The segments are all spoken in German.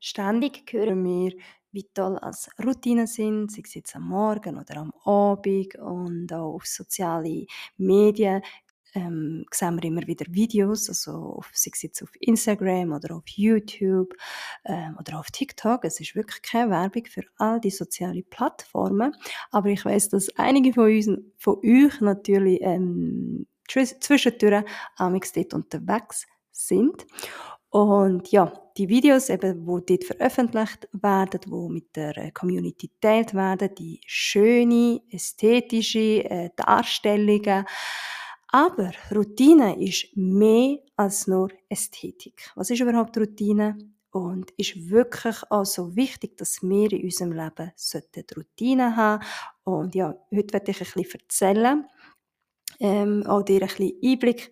Ständig hören wir, wie toll als Routinen sind, sei es jetzt am Morgen oder am Abend und auch auf soziale Medien ähm, sehen wir immer wieder Videos, also auf, sei es jetzt auf Instagram oder auf YouTube ähm, oder auf TikTok. Es ist wirklich keine Werbung für all die sozialen Plattformen, aber ich weiß, dass einige von, uns, von euch natürlich ähm, zwischendurch amix dort unterwegs sind. Und ja, die Videos, eben, wo dort veröffentlicht werden, wo mit der Community geteilt werden, die schöne, ästhetische äh, Darstellungen, aber Routine ist mehr als nur Ästhetik. Was ist überhaupt Routine? Und ist wirklich auch so wichtig, dass wir in unserem Leben Routine haben. Und ja, heute werde ich ein bisschen erzählen, ähm, auch dir ein bisschen Einblick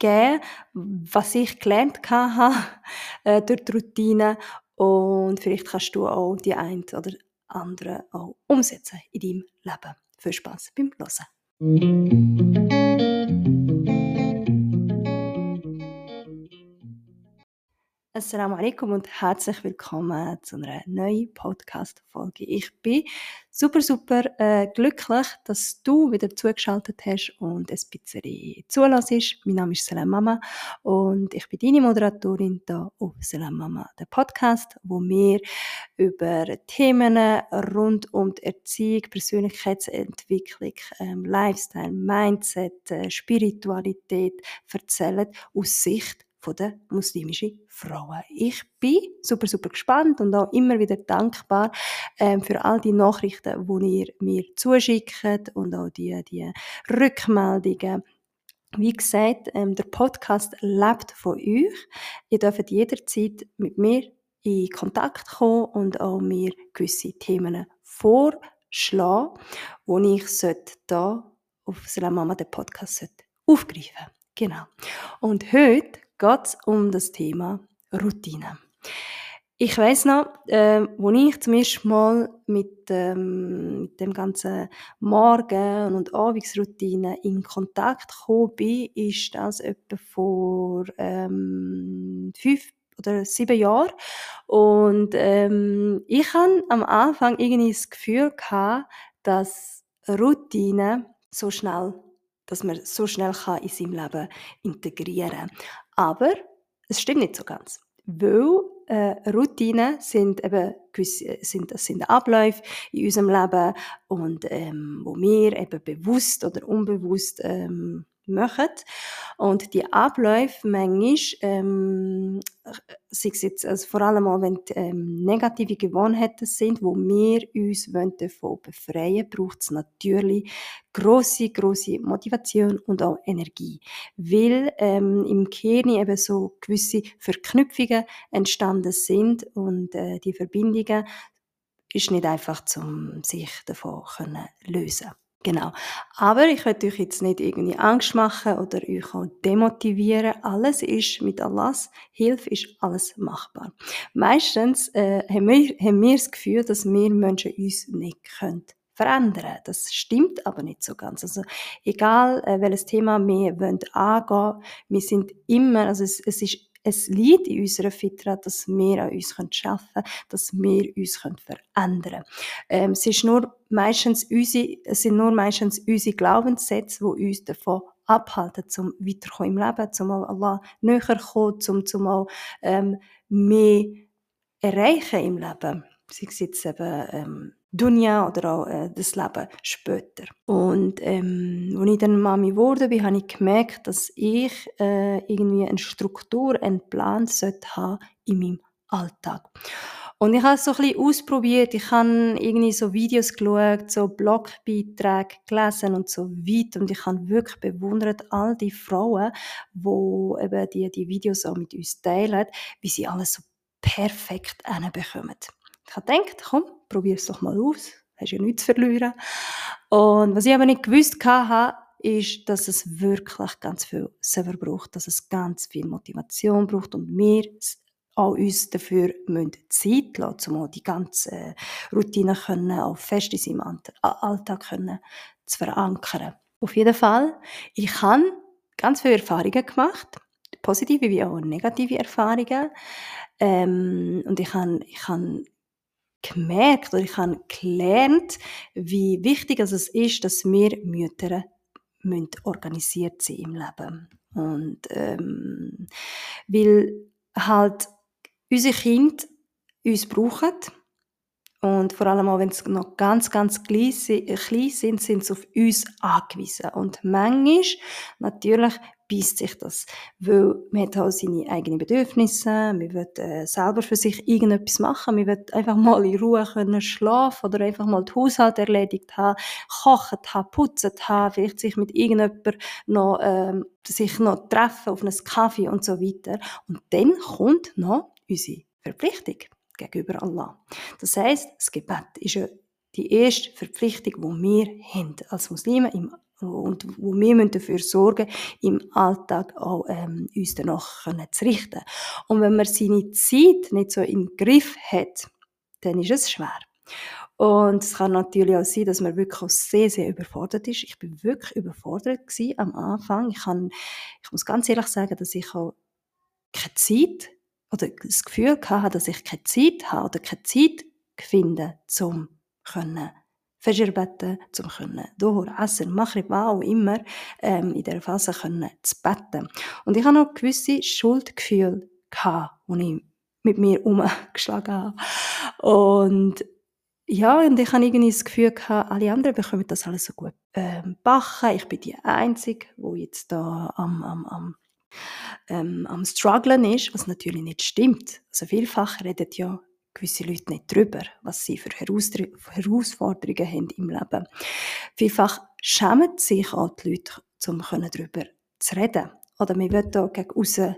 geben, was ich gelernt habe äh, durch die Routine. Und vielleicht kannst du auch die eine oder andere auch umsetzen in deinem Leben. Viel Spaß beim Hören. Assalamu alaikum und herzlich willkommen zu einer neuen Podcast-Folge. Ich bin super, super äh, glücklich, dass du wieder zugeschaltet hast und ein bisschen zulässt. Mein Name ist Salam Mama und ich bin deine Moderatorin hier auf Salam Mama, der Podcast, wo wir über Themen rund um die Erziehung, Persönlichkeitsentwicklung, ähm, Lifestyle, Mindset, äh, Spiritualität erzählen aus Sicht von den muslimischen Frauen. Ich bin super, super gespannt und auch immer wieder dankbar ähm, für all die Nachrichten, die ihr mir zuschickt und auch die, die Rückmeldungen. Wie gesagt, ähm, der Podcast lebt von euch. Ihr dürft jederzeit mit mir in Kontakt kommen und auch mir gewisse Themen vorschlagen, die ich hier auf Salam Mama den Podcast aufgreifen sollte. Genau. Und heute geht es um das Thema Routine. Ich weiß noch, äh, wo ich zum ersten Mal mit, ähm, mit dem ganzen Morgen- und Abendsroutine in Kontakt gekommen bin, ist das etwa vor ähm, fünf oder sieben Jahren. Und ähm, ich hatte am Anfang irgendwie das Gefühl gehabt, dass Routine so schnell dass man so schnell kann in seinem Leben integrieren kann. Aber es stimmt nicht so ganz. Weil äh, Routinen sind eben gewisse, sind, das sind Abläufe in unserem Leben und ähm, wo wir eben bewusst oder unbewusst ähm, machen. Und die Abläufe manchmal, ähm, sei es jetzt, also vor allem auch, wenn es ähm, negative Gewohnheiten sind, wo wir uns davon befreien wollen, braucht es natürlich große, große Motivation und auch Energie. Weil ähm, im Kern eben so gewisse Verknüpfungen entstanden sind und äh, die Verbindungen ist nicht einfach, um sich davon können lösen Genau. Aber ich möchte euch jetzt nicht irgendwie Angst machen oder euch auch demotivieren. Alles ist mit Allahs Hilfe ist alles machbar. Meistens äh, haben, wir, haben wir das Gefühl, dass wir Menschen uns nicht können verändern. Das stimmt aber nicht so ganz. Also egal äh, welches Thema wir wollen angehen, wir sind immer, also es, es ist es liegt in unserer Fitra, dass wir an uns arbeiten können, dass wir uns verändern können. Ähm, es, ist nur meistens unsere, es sind nur meistens unsere Glaubenssätze, die uns davon abhalten, zum weiterkommen im Leben, zum Allah näher kommen, zum, zum auch ähm, mehr erreichen im Leben. Sei es jetzt eben ähm, Dunja oder auch äh, das Leben später. Und ähm, als ich dann Mami wurde, bin, habe ich gemerkt, dass ich äh, irgendwie eine Struktur, einen Plan sollte haben in meinem Alltag. Und ich habe es so ein bisschen ausprobiert. Ich habe irgendwie so Videos geschaut, so Blogbeiträge gelesen und so weiter. Und ich habe wirklich bewundert all die Frauen, die eben die, die Videos auch mit uns teilen, wie sie alles so perfekt hinbekommen. Ich habe gedacht, komm, probier es doch mal aus. Hast ja nichts zu verlieren. Und was ich aber nicht gewusst hatte, ist, dass es wirklich ganz viel Server braucht, dass es ganz viel Motivation braucht und wir auch uns dafür müssen Zeit lassen, um auch die ganze Routine können, auch fest in seinem Alltag können, zu verankern. Auf jeden Fall, ich habe ganz viele Erfahrungen gemacht, positive wie auch negative Erfahrungen. Ähm, und ich habe ich hab gemerkt oder ich habe gelernt, wie wichtig es ist, dass wir Mütter müssen organisiert sein im Leben. Und ähm, weil halt unsere Kinder uns brauchen und vor allem auch, wenn sie noch ganz, ganz klein sind, sind sie auf uns angewiesen. Und manchmal, natürlich, beißt sich das. Weil man hat auch seine eigenen Bedürfnisse, man will äh, selber für sich irgendetwas machen, man will einfach mal in Ruhe können schlafen oder einfach mal den Haushalt erledigt haben, kochen haben, putzen haben, vielleicht sich mit irgendjemandem noch, ähm, sich noch treffen auf einen Kaffee und so weiter. Und dann kommt noch unsere Verpflichtung gegenüber Allah. Das heißt, das Gebet ist ja die erste Verpflichtung, die wir haben als Muslime im und wo wir dafür sorgen im Alltag auch ähm, uns danach zu richten. Und wenn man seine Zeit nicht so im Griff hat, dann ist es schwer. Und es kann natürlich auch sein, dass man wirklich auch sehr, sehr überfordert ist. Ich bin wirklich überfordert gewesen am Anfang. Ich, kann, ich muss ganz ehrlich sagen, dass ich auch keine Zeit oder das Gefühl hatte, dass ich keine Zeit habe oder keine Zeit finde, um können Fajr beten, um können Dohor, Asr, Maghrib, auch immer, ähm, in dieser Phase können zu beten. Und ich hatte noch gewisse Schuldgefühle, gehabt, die ich mit mir umgeschlagen habe. Und ja, und ich hatte irgendwie das Gefühl, gehabt, alle anderen bekommen das alles so gut ähm, backen. Ich bin die Einzige, die jetzt da am, am, am ähm, am strugglen ist, was natürlich nicht stimmt. Also vielfach redet ja gewisse Leute nicht darüber, was sie für Herausforderungen haben im Leben. Vielfach schämen sich auch die Leute, um darüber zu reden. Oder wir wollen da gegen aussen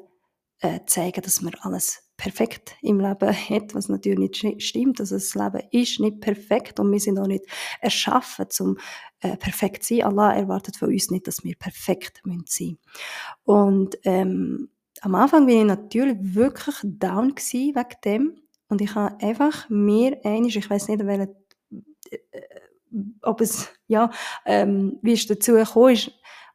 äh, zeigen, dass man alles perfekt im Leben hat, was natürlich nicht stimmt. Also das Leben ist nicht perfekt und wir sind auch nicht erschaffen, um äh, perfekt zu sein. Allah erwartet von uns nicht, dass wir perfekt sein müssen. Und ähm, am Anfang bin ich natürlich wirklich down wegen dem und ich habe einfach mir einig, ich weiß nicht, welche, äh, ob es, ja, ähm, wie es dazu gekommen ist,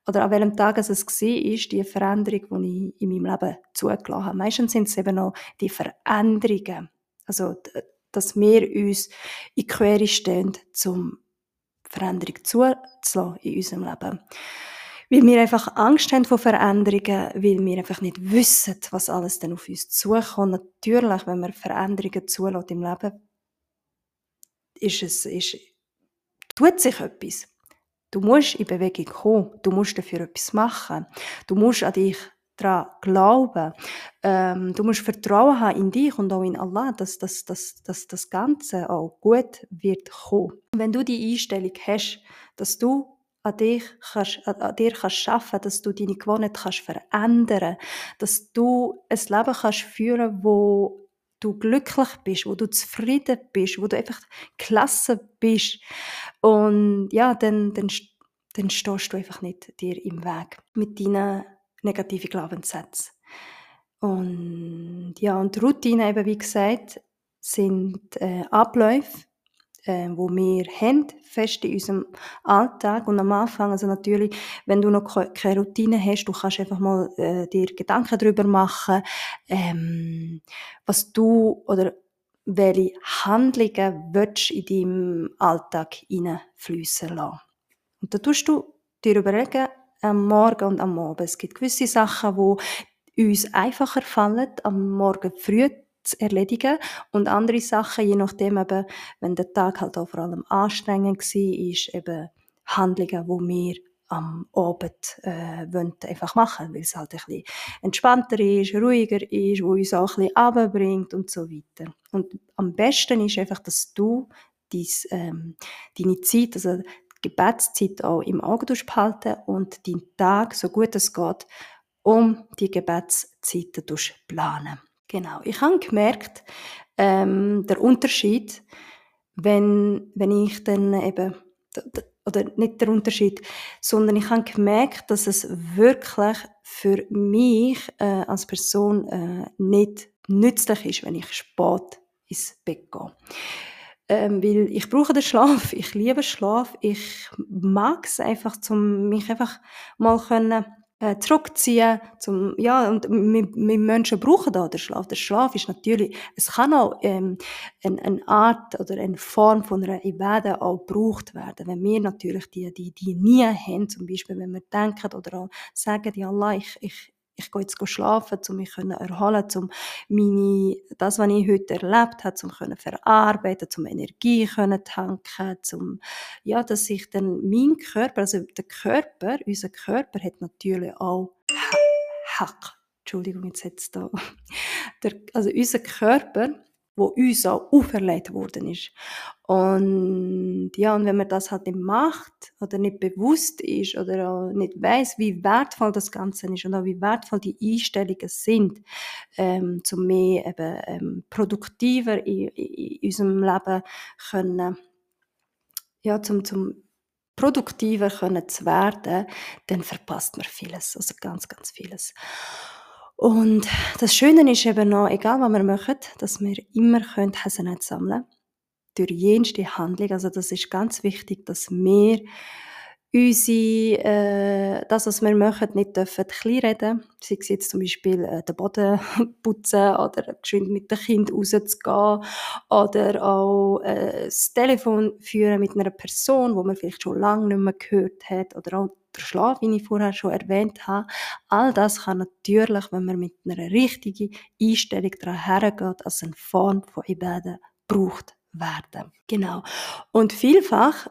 oder an welchem Tag es war, ist die Veränderung, die ich in meinem Leben zugelassen habe. Meistens sind es eben noch die Veränderungen. Also, dass wir uns in Quere stehen, um Veränderung zuzulassen in unserem Leben. Weil wir einfach Angst haben vor Veränderungen, weil wir einfach nicht wissen, was alles dann auf uns zukommt. Natürlich, wenn man Veränderungen zulässt im Leben, ist es, ist, tut sich etwas. Du musst in Bewegung kommen, du musst dafür etwas machen, du musst an dich daran glauben, ähm, du musst Vertrauen haben in dich und auch in Allah, dass, dass, dass, dass das Ganze auch gut wird kommen. Wenn du die Einstellung hast, dass du an, dich kannst, an, dir kannst schaffen, dass du deine Gewohnheit kannst verändern, dass du ein Leben kannst führen, wo du glücklich bist, wo du zufrieden bist, wo du einfach klasse bist und ja, dann, dann, dann stehst du einfach nicht dir im Weg mit deinen negativen Glaubenssätzen. Und ja, und Routine eben, wie gesagt, sind äh, Abläufe, äh, wo wir haben, fest in unserem Alltag. Und am Anfang, also natürlich, wenn du noch keine Routine hast, du kannst einfach mal äh, dir Gedanken darüber machen, ähm, was du oder welche Handlungen willst in deinem Alltag hineinfließen lassen. Und da tust du dir überlegen, am Morgen und am Abend. Es gibt gewisse Sachen, die uns einfacher fallen, am Morgen früh zu erledigen. Und andere Sachen, je nachdem eben, wenn der Tag halt auch vor allem anstrengend war, ist eben Handlungen, wo wir am Abend äh, wollen einfach machen, weil es halt ein bisschen entspannter ist, ruhiger ist, wo uns auch ein bisschen runterbringt und so weiter. Und am besten ist einfach, dass du dies, ähm, deine Zeit, also die Gebetszeit auch im Auge behalten und deinen Tag, so gut es geht, um die Gebetszeiten planen. Genau. Ich habe gemerkt, ähm, der Unterschied, wenn, wenn ich dann eben, oder nicht der Unterschied, sondern ich habe gemerkt, dass es wirklich für mich äh, als Person äh, nicht nützlich ist, wenn ich spät ins Bett gehe. Ähm, weil ich brauche den Schlaf, ich liebe Schlaf, ich mag es einfach, um mich einfach mal können äh, zurückziehen, zum, ja, und wir, wir Menschen brauchen da den Schlaf. Der Schlaf ist natürlich, es kann auch ähm, eine, eine Art oder eine Form von einer Ibadah auch gebraucht werden. Wenn wir natürlich die, die, die nie haben, zum Beispiel, wenn wir denken oder auch sagen, ja Allah, ich, ich, ich gehe jetzt schlafen, um mich zu erholen, um meine, das, was ich heute erlebt habe, um können verarbeiten, um Energie können tanken, um, ja, dass ich dann mein Körper, also der Körper, unser Körper hat natürlich auch Hack. Entschuldigung, jetzt jetzt da. Der, also unser Körper wo uns auch auferlegt worden ist. Und ja, und wenn man das halt nicht macht oder nicht bewusst ist oder auch nicht weiß, wie wertvoll das Ganze ist und auch wie wertvoll die Einstellungen sind, ähm, zum mehr eben ähm, produktiver in, in, unserem Leben können, ja, zum, zum produktiver können zu werden, dann verpasst man vieles, also ganz, ganz vieles. Und das Schöne ist eben noch, egal was wir machen, dass wir immer Hasenät sammeln können. Durch jenste Handlung. Also das ist ganz wichtig, dass wir unsere, äh, das, was wir machen, nicht dürfen klein reden. Sei es jetzt zum Beispiel äh, den Boden putzen oder geschwind mit dem Kind rauszugehen oder auch äh, das Telefon führen mit einer Person, wo man vielleicht schon lange nicht mehr gehört hat oder auch der wie ich vorher schon erwähnt habe. All das kann natürlich, wenn man mit einer richtigen Einstellung daran hergeht, als eine Form von Ibadah braucht werden. Genau. Und vielfach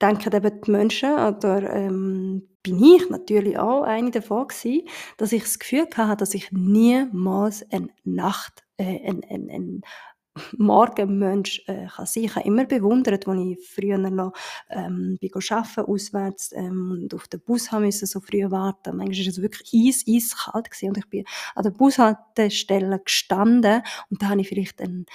denken eben die Menschen, oder ähm, bin ich natürlich auch eine davon gewesen, dass ich das Gefühl hatte, dass ich niemals eine Nacht, äh, ein, ein, ein Morgenmensch äh, kann sein. Ich habe immer bewundert, als ich früher noch ähm, bin arbeiten, auswärts ähm, und auf den Bus haben müssen, so früh warten. Manchmal war es wirklich eis, eiskalt gewesen. und ich bin an der Bushaltestelle gestanden und da habe ich vielleicht einen,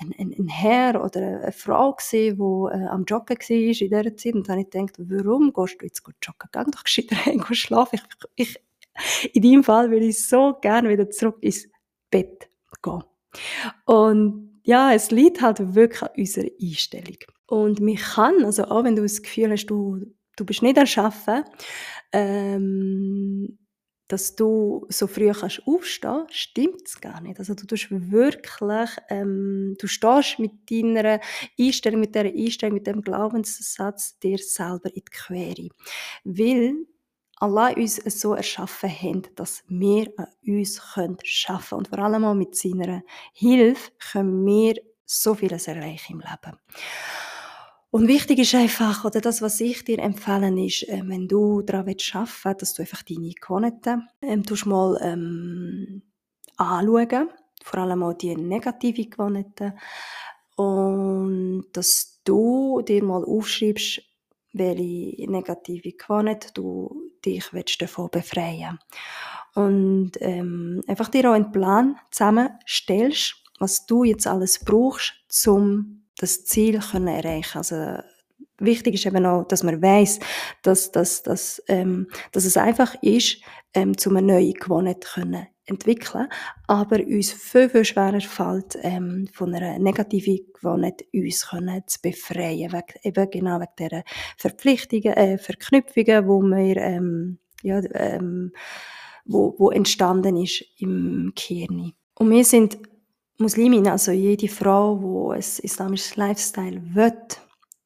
einen, einen Herr oder eine Frau gesehen, die äh, am Joggen war in dieser Zeit und da habe ich gedacht, warum gehst du jetzt joggen? Geh doch gescheiter heim, schlafen. Ich, ich, in deinem Fall würde ich so gerne wieder zurück ins Bett gehen. Und ja, es liegt halt wirklich an unserer Einstellung. Und man kann, also auch wenn du das Gefühl hast, du, du bist nicht erschaffen, ähm, dass du so früh kannst aufstehen, stimmt es gar nicht. Also du tust wirklich, ähm, du stehst mit deiner Einstellung, mit dieser Einstellung, mit dem Glaubenssatz dir selber in die Quere. Weil Allah uns so erschaffen hat, dass wir an uns arbeiten können. Und vor allem auch mit seiner Hilfe können wir so vieles erreichen im Leben. Und wichtig ist einfach, oder das, was ich dir empfehlen ist, äh, wenn du daran arbeiten willst, dass du einfach deine Gewohnheiten ähm, mal ähm, anschauen, vor allem auch die negativen Gewohnheiten, und dass du dir mal aufschreibst, welche negative Gewohnheit du dich davon befreien Und ähm, einfach dir auch einen Plan zusammenstellst, was du jetzt alles brauchst, um das Ziel zu erreichen. Also wichtig ist eben auch, dass man weiß, dass, dass, dass, ähm, dass es einfach ist, ähm, um eine neue Gewohnheit zu entwickeln, aber uns viel, viel schwerer fällt, ähm, von einer negativen Gewohnheit uns können zu befreien, wegen, eben genau wegen dieser Verpflichtungen, äh, Verknüpfungen, wo wir, ähm, ja, ähm, wo, wo entstanden ist im Kirni. Und wir sind Muslimin, also jede Frau, die ein islamisches Lifestyle will,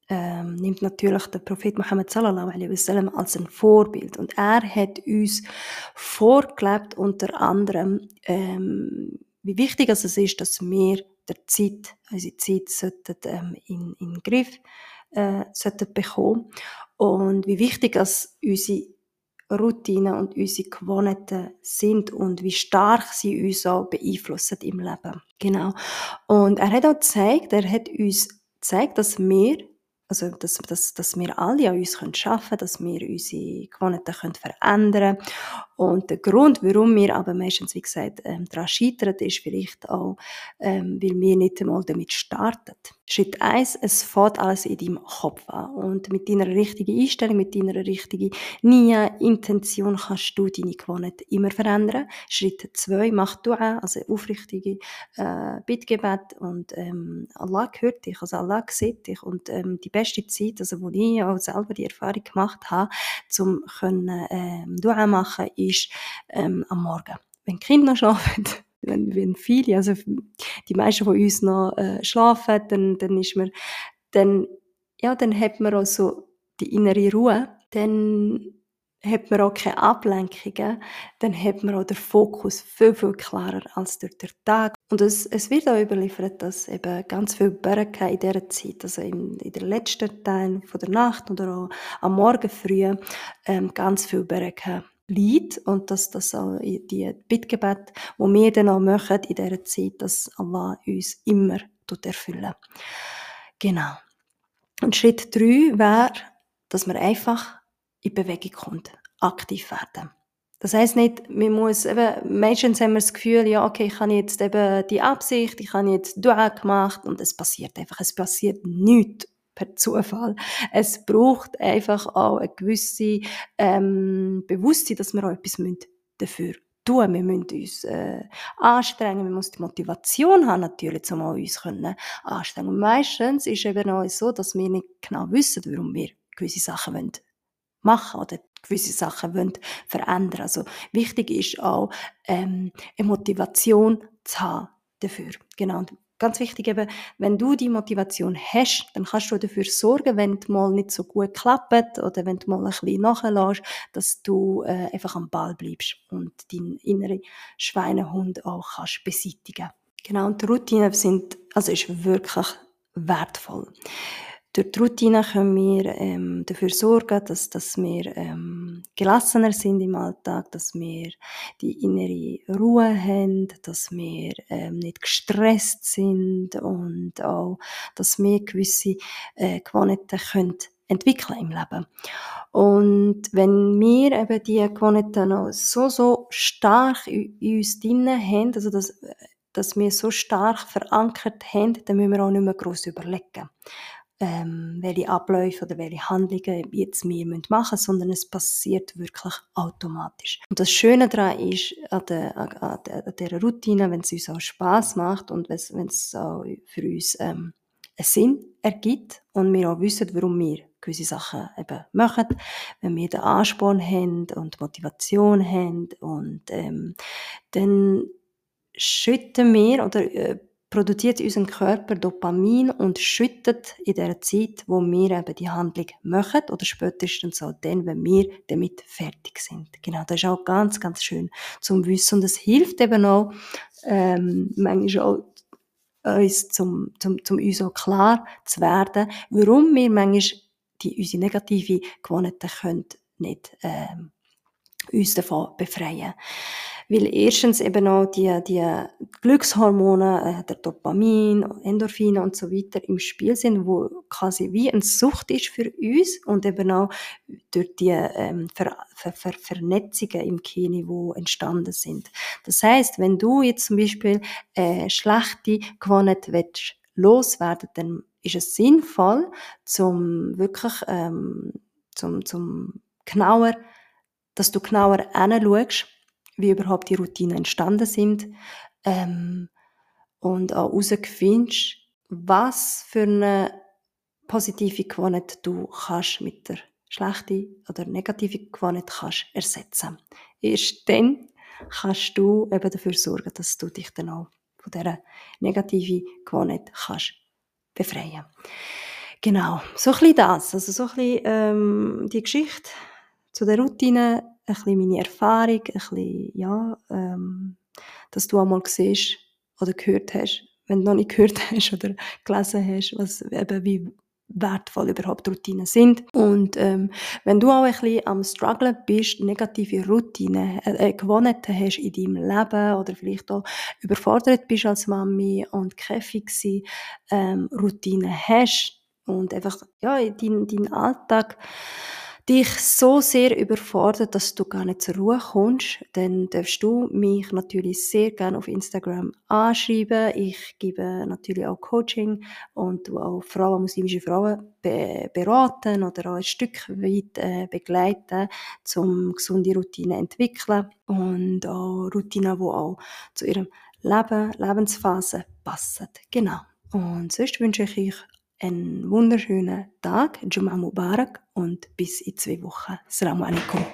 ähm, nimmt natürlich der Prophet Muhammad sallallahu alaihi wasallam als ein Vorbild und er hat uns vorgelebt unter anderem ähm, wie wichtig es ist, dass wir der Zeit, unsere Zeit sollten, ähm, in, in den Griff äh, sollten bekommen und wie wichtig es unsere Routinen und unsere Gewohnheiten sind und wie stark sie uns auch beeinflussen im Leben. Genau. Und er hat auch gezeigt, er hat uns gezeigt, dass wir also, dass, dass, dass wir alle an uns arbeiten können, dass wir unsere Gewohnheiten verändern können. Und der Grund, warum wir aber meistens, wie gesagt, ähm, daran scheitern, ist vielleicht auch, ähm, weil wir nicht einmal damit starten. Schritt eins: Es fängt alles in deinem Kopf an. Und mit deiner richtigen Einstellung, mit deiner richtigen Nie, Intention kannst du deine Gewohnheit immer verändern. Schritt zwei: Mach Dua, also aufrichtige äh, Bittgebet und ähm, Allah hört dich, also Allah sieht dich. Und ähm, die beste Zeit, also wo ich auch selber die Erfahrung gemacht habe, zum können ähm, Dua machen, ist ähm, am Morgen. Wenn die Kinder noch schlafen, wenn, wenn viele, also die meisten von uns noch äh, schlafen, dann, dann ist man, dann, ja, dann hat man auch so die innere Ruhe, dann hat man auch keine Ablenkungen, dann hat man auch den Fokus viel, viel klarer als durch den Tag. Und es, es wird auch überliefert, dass eben ganz viel Berge in dieser Zeit, also in, in der letzten Teil von der Nacht oder auch am Morgen früh, ähm, ganz viel Berge liegt und dass das auch die Bittgebet, wo wir dann auch machen in dieser Zeit, dass Allah uns immer erfüllen Genau. Und Schritt drei wäre, dass man einfach in Bewegung kommt, aktiv werden. Das heißt nicht, man muss eben, meistens haben wir das Gefühl, ja, okay, ich habe jetzt eben die Absicht, ich habe jetzt Dua gemacht und es passiert einfach, es passiert nichts per Zufall. Es braucht einfach auch eine gewisse ähm, Bewusstsein, dass wir auch etwas dafür tun Wir müssen uns äh, anstrengen, wir müssen die Motivation haben, natürlich, um uns können anstrengen. Und meistens ist es eben auch so, dass wir nicht genau wissen, warum wir gewisse Sachen wollen machen oder gewisse Sachen wollen verändern. Also wichtig ist auch, ähm, eine Motivation zu haben dafür. Genau ganz wichtig eben, wenn du die Motivation hast, dann kannst du dafür sorgen, wenn es mal nicht so gut klappt oder wenn du mal ein bisschen nachlässt, dass du äh, einfach am Ball bleibst und deinen inneren Schweinehund auch kannst beseitigen. Genau, und Routinen sind, also ist wirklich wertvoll. Durch die Routine können wir ähm, dafür sorgen, dass, dass wir ähm, gelassener sind im Alltag, dass wir die innere Ruhe haben, dass wir ähm, nicht gestresst sind und auch, dass wir gewisse äh, Gewohnheiten können entwickeln im Leben. Und wenn wir eben die Gewohnheiten noch so, so stark in, uns drin haben, also dass, dass wir so stark verankert haben, dann müssen wir auch nicht mehr gross überlegen ähm, welche Abläufe oder welche Handlungen jetzt wir machen müssen, sondern es passiert wirklich automatisch. Und das Schöne daran ist, an, der, an, der, an dieser Routine, wenn es uns auch Spaß macht und wenn es auch für uns ähm, einen Sinn ergibt und wir auch wissen, warum wir gewisse Sachen eben machen, wenn wir den Ansporn haben und Motivation haben und ähm, dann schütten wir oder äh, produziert unser Körper Dopamin und schüttet in der Zeit, wo wir eben die Handlung machen oder spätestens auch dann, wenn wir damit fertig sind. Genau, das ist auch ganz, ganz schön zum Wissen und es hilft eben auch ähm, manchmal auch uns zum, zum, zum uns auch klar zu werden, warum wir manchmal die, unsere negative Gewohnheiten können nicht ähm, uns davon befreien. Weil erstens eben auch die, die Glückshormone, äh, der Dopamin, Endorphine und so weiter im Spiel sind, wo quasi wie eine Sucht ist für uns und eben auch durch die ähm, Ver Ver Ver Vernetzungen im Kini, wo entstanden sind. Das heißt, wenn du jetzt zum Beispiel äh, schlechte Gewohnheit willst, loswerden, dann ist es sinnvoll, zum wirklich ähm, zum, zum genauer, dass du genauer hinschaust, wie überhaupt die Routinen entstanden sind ähm, und auch herausfindest, was für eine positive Gewohnheit du kannst mit der schlechten oder negativen Gewohnheit kannst ersetzen. Erst dann kannst du eben dafür sorgen, dass du dich dann auch von dieser negativen Gewohnheit kannst befreien. Genau, so ein bisschen das, also so ein bisschen ähm, die Geschichte zu der Routine ein bisschen meine Erfahrung, ein bisschen, ja, ähm, dass du einmal siehst oder gehört hast, wenn du noch nicht gehört hast oder gelesen hast, was eben wie wertvoll überhaupt Routinen sind. Und ähm, wenn du auch ein bisschen am Struggle bist, negative Routinen, äh, äh, Gewohnheiten hast in deinem Leben oder vielleicht auch überfordert bist als Mami und keine fixe ähm, Routinen hast und einfach ja, deinen dein Alltag dich so sehr überfordert, dass du gar nicht zur Ruhe kommst, dann darfst du mich natürlich sehr gerne auf Instagram anschreiben. Ich gebe natürlich auch Coaching und du auch Frauen, muslimische Frauen be beraten oder auch ein Stück weit äh, begleiten, um gesunde Routinen entwickeln und auch Routinen, die auch zu ihrem Leben, Lebensphase passen. Genau. Und sonst wünsche ich euch einen wunderschönen Tag, Jum'a Mubarak und bis in zwei Wochen. Assalamu alaikum.